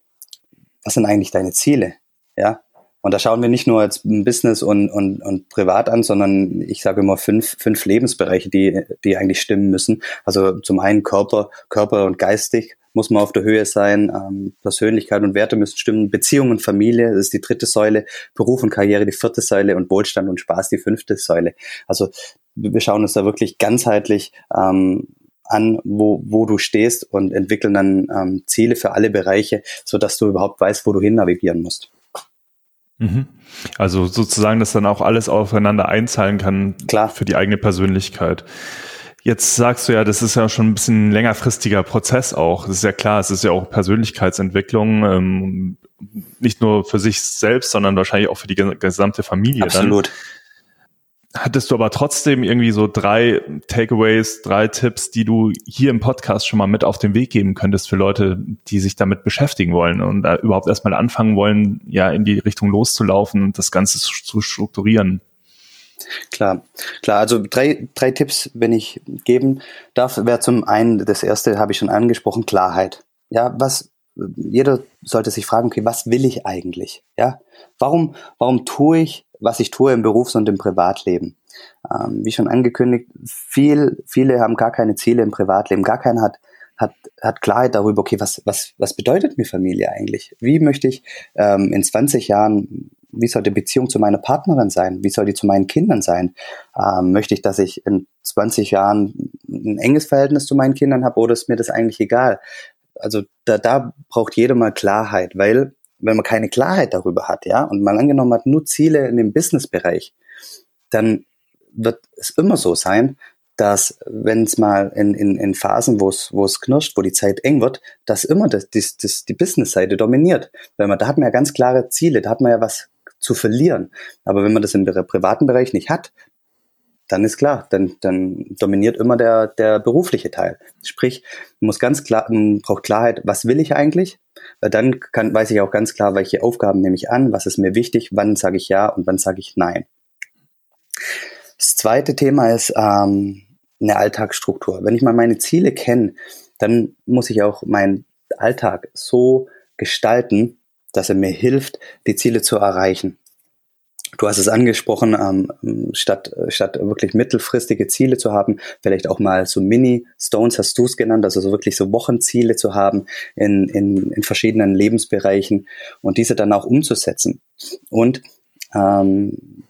was sind eigentlich deine Ziele? Ja. Und da schauen wir nicht nur als Business und, und, und privat an, sondern ich sage immer fünf, fünf Lebensbereiche, die, die eigentlich stimmen müssen. Also zum einen Körper, Körper und geistig, muss man auf der Höhe sein, ähm, Persönlichkeit und Werte müssen stimmen, Beziehung und Familie, das ist die dritte Säule, Beruf und Karriere die vierte Säule und Wohlstand und Spaß die fünfte Säule. Also wir schauen uns da wirklich ganzheitlich ähm, an, wo, wo du stehst und entwickeln dann ähm, Ziele für alle Bereiche, so dass du überhaupt weißt, wo du hin navigieren musst. Mhm. Also sozusagen, dass dann auch alles aufeinander einzahlen kann Klar. für die eigene Persönlichkeit. Jetzt sagst du ja, das ist ja schon ein bisschen längerfristiger Prozess auch. Das ist ja klar, es ist ja auch Persönlichkeitsentwicklung, ähm, nicht nur für sich selbst, sondern wahrscheinlich auch für die gesamte Familie. Absolut. Dann. Hattest du aber trotzdem irgendwie so drei Takeaways, drei Tipps, die du hier im Podcast schon mal mit auf den Weg geben könntest für Leute, die sich damit beschäftigen wollen und da überhaupt erstmal anfangen wollen, ja, in die Richtung loszulaufen und das Ganze zu strukturieren? Klar, klar. Also drei, drei Tipps, wenn ich geben darf, wäre zum einen, das erste habe ich schon angesprochen, Klarheit. Ja, was, jeder sollte sich fragen, okay, was will ich eigentlich? Ja, warum, warum tue ich was ich tue im Berufs- und im Privatleben. Ähm, wie schon angekündigt, viel, viele haben gar keine Ziele im Privatleben, gar keiner hat, hat, hat Klarheit darüber, okay, was, was, was bedeutet mir Familie eigentlich? Wie möchte ich ähm, in 20 Jahren, wie soll die Beziehung zu meiner Partnerin sein? Wie soll die zu meinen Kindern sein? Ähm, möchte ich, dass ich in 20 Jahren ein enges Verhältnis zu meinen Kindern habe oder ist mir das eigentlich egal? Also da, da braucht jeder mal Klarheit, weil wenn man keine Klarheit darüber hat, ja, und man angenommen hat nur Ziele in dem Businessbereich, dann wird es immer so sein, dass wenn es mal in, in, in Phasen, wo es wo es knirscht, wo die Zeit eng wird, dass immer das, das, das die Business-Seite dominiert. Weil man, da hat man ja ganz klare Ziele, da hat man ja was zu verlieren. Aber wenn man das im privaten Bereich nicht hat, dann ist klar, dann, dann dominiert immer der, der berufliche Teil. Sprich, muss ganz klar, braucht Klarheit, was will ich eigentlich? Weil dann kann, weiß ich auch ganz klar, welche Aufgaben nehme ich an, was ist mir wichtig, wann sage ich ja und wann sage ich nein. Das zweite Thema ist ähm, eine Alltagsstruktur. Wenn ich mal meine Ziele kenne, dann muss ich auch meinen Alltag so gestalten, dass er mir hilft, die Ziele zu erreichen. Du hast es angesprochen, ähm, statt, statt wirklich mittelfristige Ziele zu haben, vielleicht auch mal so Mini-Stones hast du es genannt, also so wirklich so Wochenziele zu haben in, in, in verschiedenen Lebensbereichen und diese dann auch umzusetzen. Und ähm,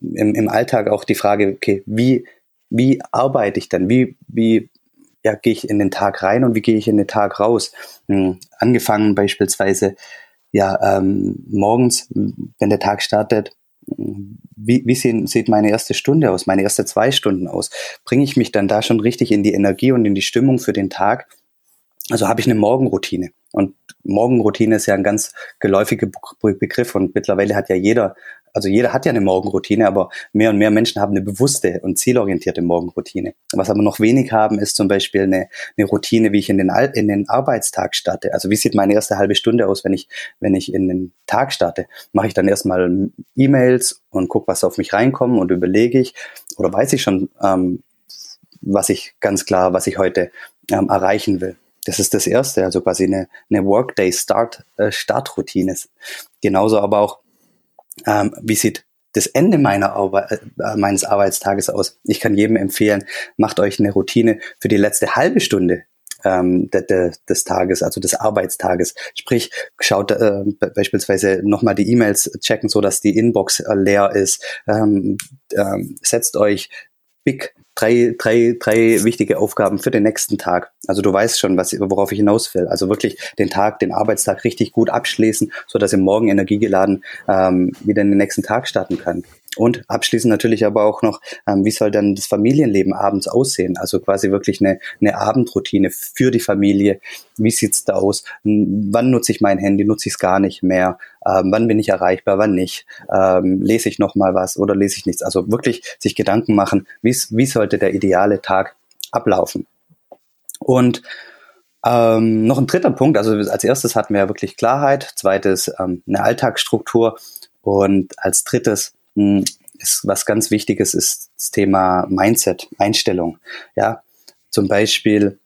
im, im Alltag auch die Frage, okay, wie, wie arbeite ich dann? Wie, wie ja, gehe ich in den Tag rein und wie gehe ich in den Tag raus? Hm, angefangen beispielsweise ja, ähm, morgens, wenn der Tag startet, wie, wie sehen, sieht meine erste Stunde aus, meine erste zwei Stunden aus? Bringe ich mich dann da schon richtig in die Energie und in die Stimmung für den Tag? Also habe ich eine Morgenroutine. Und Morgenroutine ist ja ein ganz geläufiger Begriff und mittlerweile hat ja jeder also jeder hat ja eine Morgenroutine, aber mehr und mehr Menschen haben eine bewusste und zielorientierte Morgenroutine. Was aber noch wenig haben, ist zum Beispiel eine, eine Routine, wie ich in den, in den Arbeitstag starte. Also wie sieht meine erste halbe Stunde aus, wenn ich, wenn ich in den Tag starte? Mache ich dann erstmal E-Mails und gucke, was auf mich reinkommt und überlege ich oder weiß ich schon, ähm, was ich ganz klar, was ich heute ähm, erreichen will. Das ist das Erste, also quasi eine, eine Workday Start, äh. Genauso aber auch ähm, wie sieht das Ende meiner Arbeit, äh, meines Arbeitstages aus? Ich kann jedem empfehlen, macht euch eine Routine für die letzte halbe Stunde ähm, de, de, des Tages, also des Arbeitstages. Sprich, schaut äh, beispielsweise nochmal die E-Mails checken, so dass die Inbox äh, leer ist. Ähm, ähm, setzt euch Big drei, drei, drei wichtige Aufgaben für den nächsten Tag. Also du weißt schon, was, worauf ich hinaus will. Also wirklich den Tag, den Arbeitstag richtig gut abschließen, so dass ihr morgen energiegeladen ähm, wieder in den nächsten Tag starten könnt. Und abschließend natürlich aber auch noch, ähm, wie soll dann das Familienleben abends aussehen? Also quasi wirklich eine, eine Abendroutine für die Familie. Wie sieht's da aus? Wann nutze ich mein Handy? Nutze ich es gar nicht mehr? Ähm, wann bin ich erreichbar? Wann nicht? Ähm, lese ich noch mal was oder lese ich nichts? Also wirklich sich Gedanken machen, wie, sollte der ideale Tag ablaufen? Und ähm, noch ein dritter Punkt, also als erstes hatten wir ja wirklich Klarheit, zweites ähm, eine Alltagsstruktur und als drittes ist was ganz Wichtiges ist das Thema Mindset, Einstellung. Ja, zum Beispiel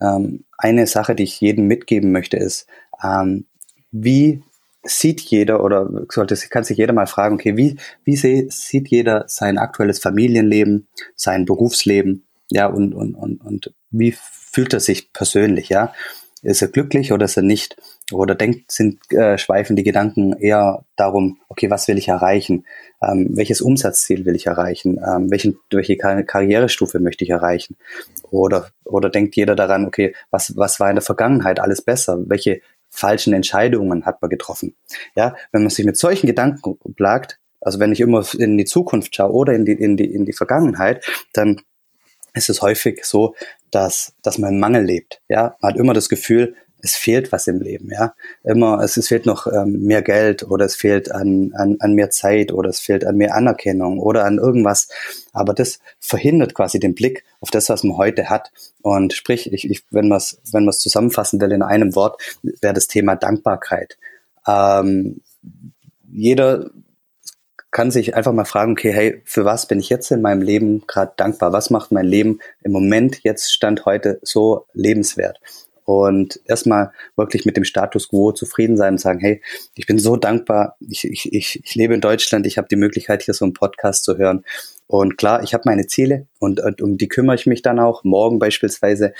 ähm, eine Sache, die ich jedem mitgeben möchte, ist, ähm, wie sieht jeder oder sollte kann sich jeder mal fragen, okay, wie wie seh, sieht jeder sein aktuelles Familienleben, sein Berufsleben, ja und und und und wie fühlt er sich persönlich, ja? Ist er glücklich oder ist er nicht? Oder denkt, sind, äh, schweifen die Gedanken eher darum, okay, was will ich erreichen? Ähm, welches Umsatzziel will ich erreichen? Ähm, welchen, welche Kar Karrierestufe möchte ich erreichen? Oder, oder denkt jeder daran, okay, was, was war in der Vergangenheit alles besser? Welche falschen Entscheidungen hat man getroffen. Ja, wenn man sich mit solchen Gedanken plagt, also wenn ich immer in die Zukunft schaue oder in die, in die, in die Vergangenheit, dann ist es häufig so, dass, dass man im Mangel lebt. Ja, man hat immer das Gefühl, es fehlt was im Leben, ja. Immer, es, es fehlt noch ähm, mehr Geld oder es fehlt an, an, an mehr Zeit oder es fehlt an mehr Anerkennung oder an irgendwas. Aber das verhindert quasi den Blick auf das, was man heute hat. Und sprich, ich, ich, wenn man es wenn man's zusammenfassen will in einem Wort, wäre das Thema Dankbarkeit. Ähm, jeder kann sich einfach mal fragen, okay, hey, für was bin ich jetzt in meinem Leben gerade dankbar? Was macht mein Leben im Moment, jetzt Stand heute, so lebenswert? Und erstmal wirklich mit dem Status quo zufrieden sein und sagen, hey, ich bin so dankbar, ich, ich, ich, ich lebe in Deutschland, ich habe die Möglichkeit, hier so einen Podcast zu hören. Und klar, ich habe meine Ziele und, und um die kümmere ich mich dann auch, morgen beispielsweise.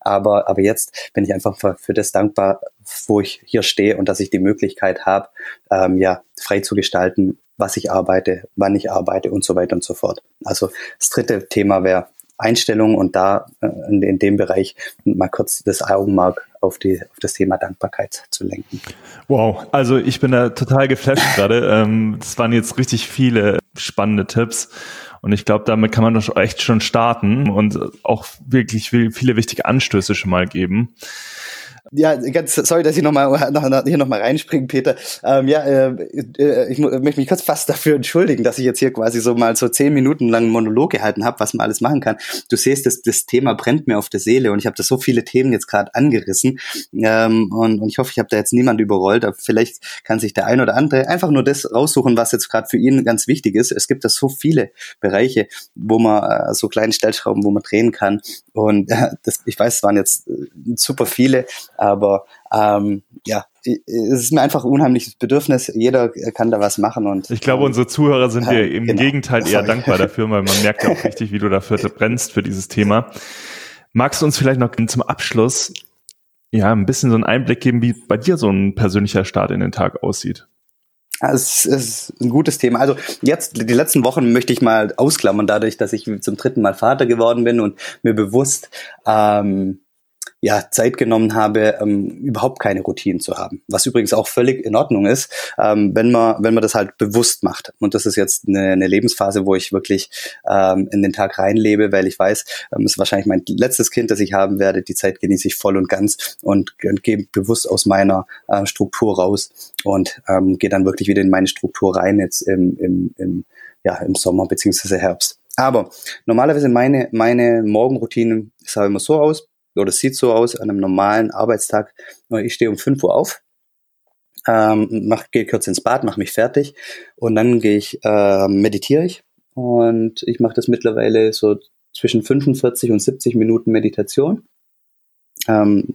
Aber, aber jetzt bin ich einfach für, für das dankbar, wo ich hier stehe und dass ich die Möglichkeit habe, ähm, ja, frei zu gestalten, was ich arbeite, wann ich arbeite und so weiter und so fort. Also das dritte Thema wäre Einstellung und da äh, in, in, dem Bereich mal kurz das Augenmerk auf, die, auf das Thema Dankbarkeit zu lenken. Wow, also ich bin da total geflasht gerade. Ähm, das waren jetzt richtig viele spannende Tipps. Und ich glaube, damit kann man doch echt schon starten und auch wirklich viele wichtige Anstöße schon mal geben. Ja, ganz sorry, dass ich nochmal noch, hier nochmal reinspringe, Peter. Ähm, ja, äh, äh, ich möchte mich kurz fast dafür entschuldigen, dass ich jetzt hier quasi so mal so zehn Minuten lang einen Monolog gehalten habe, was man alles machen kann. Du siehst, das, das Thema brennt mir auf der Seele und ich habe da so viele Themen jetzt gerade angerissen. Ähm, und, und ich hoffe, ich habe da jetzt niemand überrollt, aber vielleicht kann sich der ein oder andere einfach nur das raussuchen, was jetzt gerade für ihn ganz wichtig ist. Es gibt da so viele Bereiche, wo man äh, so kleine Stellschrauben, wo man drehen kann. Und äh, das, ich weiß, es waren jetzt äh, super viele, aber ähm, ja, es ist mir einfach ein unheimliches Bedürfnis. Jeder kann da was machen und ich glaube, unsere Zuhörer sind dir im genau. Gegenteil eher dankbar dafür, weil man merkt ja auch richtig, wie du dafür brennst für dieses Thema. Magst du uns vielleicht noch zum Abschluss ja ein bisschen so einen Einblick geben, wie bei dir so ein persönlicher Start in den Tag aussieht? Es ist ein gutes Thema. Also jetzt, die letzten Wochen möchte ich mal ausklammern, dadurch, dass ich zum dritten Mal Vater geworden bin und mir bewusst ähm, ja, Zeit genommen habe, ähm, überhaupt keine Routinen zu haben. Was übrigens auch völlig in Ordnung ist, ähm, wenn man, wenn man das halt bewusst macht. Und das ist jetzt eine, eine Lebensphase, wo ich wirklich ähm, in den Tag reinlebe, weil ich weiß, ähm, ist wahrscheinlich mein letztes Kind, das ich haben werde. Die Zeit genieße ich voll und ganz und, und gehe bewusst aus meiner äh, Struktur raus und ähm, gehe dann wirklich wieder in meine Struktur rein, jetzt im, im, im, ja, im Sommer beziehungsweise Herbst. Aber normalerweise meine, meine Morgenroutine sah immer so aus oder sieht so aus an einem normalen Arbeitstag. Ich stehe um 5 Uhr auf, ähm, mach, gehe kurz ins Bad, mache mich fertig und dann gehe ich, äh, meditiere ich und ich mache das mittlerweile so zwischen 45 und 70 Minuten Meditation. Ähm,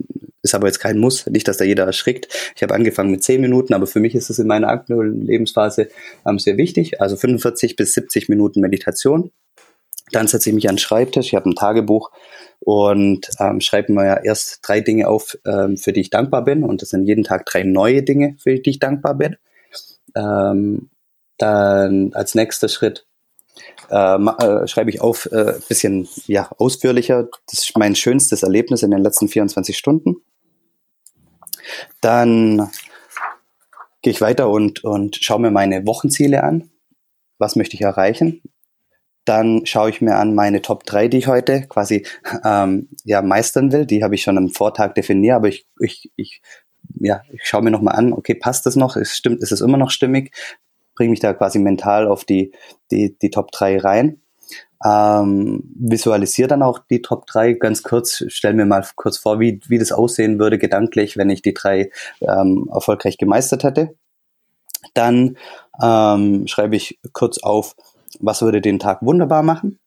ist aber jetzt kein Muss, nicht, dass da jeder erschrickt. Ich habe angefangen mit 10 Minuten, aber für mich ist es in meiner aktuellen Lebensphase ähm, sehr wichtig. Also 45 bis 70 Minuten Meditation. Dann setze ich mich an den Schreibtisch, ich habe ein Tagebuch und ähm, schreibe mir ja erst drei Dinge auf, ähm, für die ich dankbar bin. Und das sind jeden Tag drei neue Dinge, für die ich dankbar bin. Ähm, dann als nächster Schritt äh, äh, schreibe ich auf, äh, bisschen ja, ausführlicher. Das ist mein schönstes Erlebnis in den letzten 24 Stunden. Dann gehe ich weiter und, und schaue mir meine Wochenziele an. Was möchte ich erreichen? Dann schaue ich mir an meine Top 3, die ich heute quasi ähm, ja, meistern will. Die habe ich schon am Vortag definiert, aber ich, ich, ich, ja, ich schaue mir nochmal an, okay, passt das noch? Ist, stimmt, ist es immer noch stimmig? Bringe mich da quasi mental auf die, die, die Top 3 rein. Ähm, visualisiere dann auch die Top 3 ganz kurz, stell mir mal kurz vor, wie, wie das aussehen würde gedanklich, wenn ich die drei ähm, erfolgreich gemeistert hätte. Dann ähm, schreibe ich kurz auf, was würde den Tag wunderbar machen.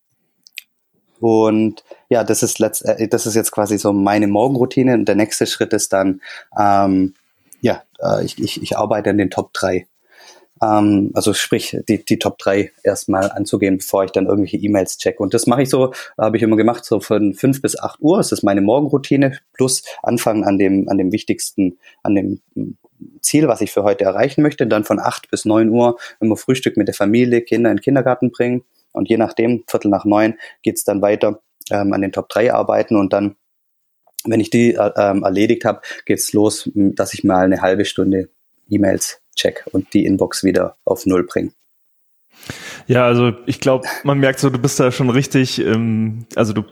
Und ja, das ist, letzt, äh, das ist jetzt quasi so meine Morgenroutine. Und der nächste Schritt ist dann, ähm, ja, äh, ich, ich, ich arbeite an den Top 3. Ähm, also sprich, die, die Top 3 erstmal anzugehen, bevor ich dann irgendwelche E-Mails checke. Und das mache ich so, habe ich immer gemacht, so von 5 bis 8 Uhr. Das ist meine Morgenroutine, plus anfangen an dem, an dem wichtigsten, an dem Ziel, was ich für heute erreichen möchte, dann von acht bis neun Uhr immer Frühstück mit der Familie, Kinder in den Kindergarten bringen und je nachdem, Viertel nach neun, geht's dann weiter ähm, an den Top 3 arbeiten und dann wenn ich die äh, ähm, erledigt habe, geht's los, dass ich mal eine halbe Stunde E-Mails check und die Inbox wieder auf Null bringe. Ja, also ich glaube, man merkt so, du bist da schon richtig, ähm, also du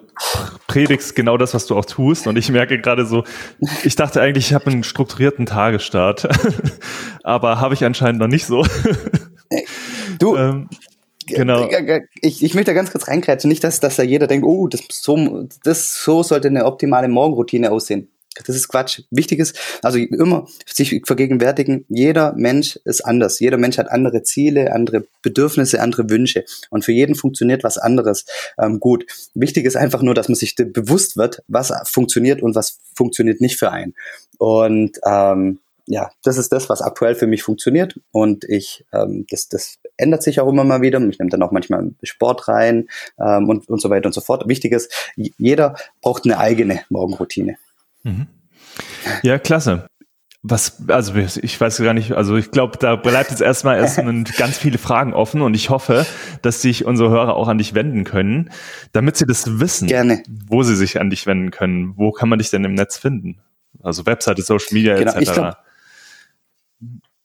predigst genau das, was du auch tust. Und ich merke gerade so, ich dachte eigentlich, ich habe einen strukturierten Tagesstart, aber habe ich anscheinend noch nicht so. Du, ähm, genau. Ich, ich möchte da ganz kurz reinkretzen, nicht, dass, dass da jeder denkt, oh, das so, das so sollte eine optimale Morgenroutine aussehen. Das ist Quatsch. Wichtig ist, also immer sich vergegenwärtigen, jeder Mensch ist anders. Jeder Mensch hat andere Ziele, andere Bedürfnisse, andere Wünsche. Und für jeden funktioniert was anderes ähm, gut. Wichtig ist einfach nur, dass man sich bewusst wird, was funktioniert und was funktioniert nicht für einen. Und ähm, ja, das ist das, was aktuell für mich funktioniert. Und ich, ähm, das, das ändert sich auch immer mal wieder. Ich nehme dann auch manchmal Sport rein ähm, und, und so weiter und so fort. Wichtig ist, jeder braucht eine eigene Morgenroutine. Mhm. Ja, klasse. Was, also ich weiß gar nicht, also ich glaube, da bleibt jetzt erstmal erst ganz viele Fragen offen und ich hoffe, dass sich unsere Hörer auch an dich wenden können, damit sie das wissen, Gerne. wo sie sich an dich wenden können. Wo kann man dich denn im Netz finden? Also Webseite, Social Media genau, etc.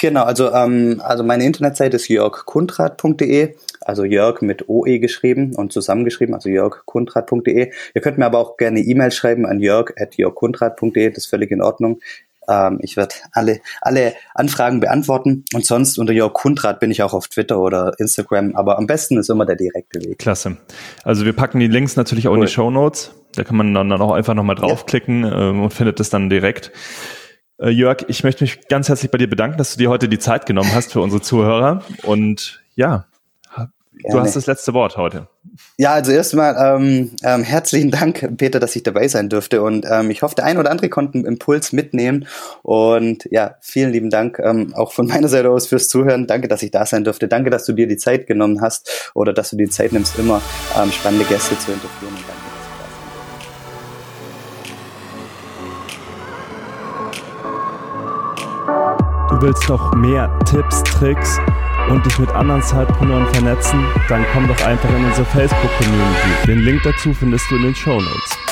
Genau, also, ähm, also meine Internetseite ist jörgkundrat.de also Jörg mit OE geschrieben und zusammengeschrieben, also jörgkundrat.de. Ihr könnt mir aber auch gerne E-Mail schreiben an jörg.jörgkundrat.de, das ist völlig in Ordnung. Ähm, ich werde alle, alle Anfragen beantworten und sonst unter Jörg Kundrat bin ich auch auf Twitter oder Instagram, aber am besten ist immer der direkte Weg. Klasse. Also wir packen die Links natürlich auch cool. in die Show Notes. Da kann man dann auch einfach nochmal draufklicken ja. ähm, und findet es dann direkt. Äh, Jörg, ich möchte mich ganz herzlich bei dir bedanken, dass du dir heute die Zeit genommen hast für unsere Zuhörer. Und ja, Gerne. Du hast das letzte Wort heute. Ja, also erstmal ähm, ähm, herzlichen Dank, Peter, dass ich dabei sein durfte. Und ähm, ich hoffe, der ein oder andere konnte einen Impuls mitnehmen. Und ja, vielen lieben Dank ähm, auch von meiner Seite aus fürs Zuhören. Danke, dass ich da sein durfte. Danke, dass du dir die Zeit genommen hast oder dass du die Zeit nimmst, immer ähm, spannende Gäste zu interviewen. Du willst noch mehr Tipps, Tricks und dich mit anderen Zeitpreneuren vernetzen, dann komm doch einfach in unsere Facebook-Community. Den Link dazu findest du in den Show Notes.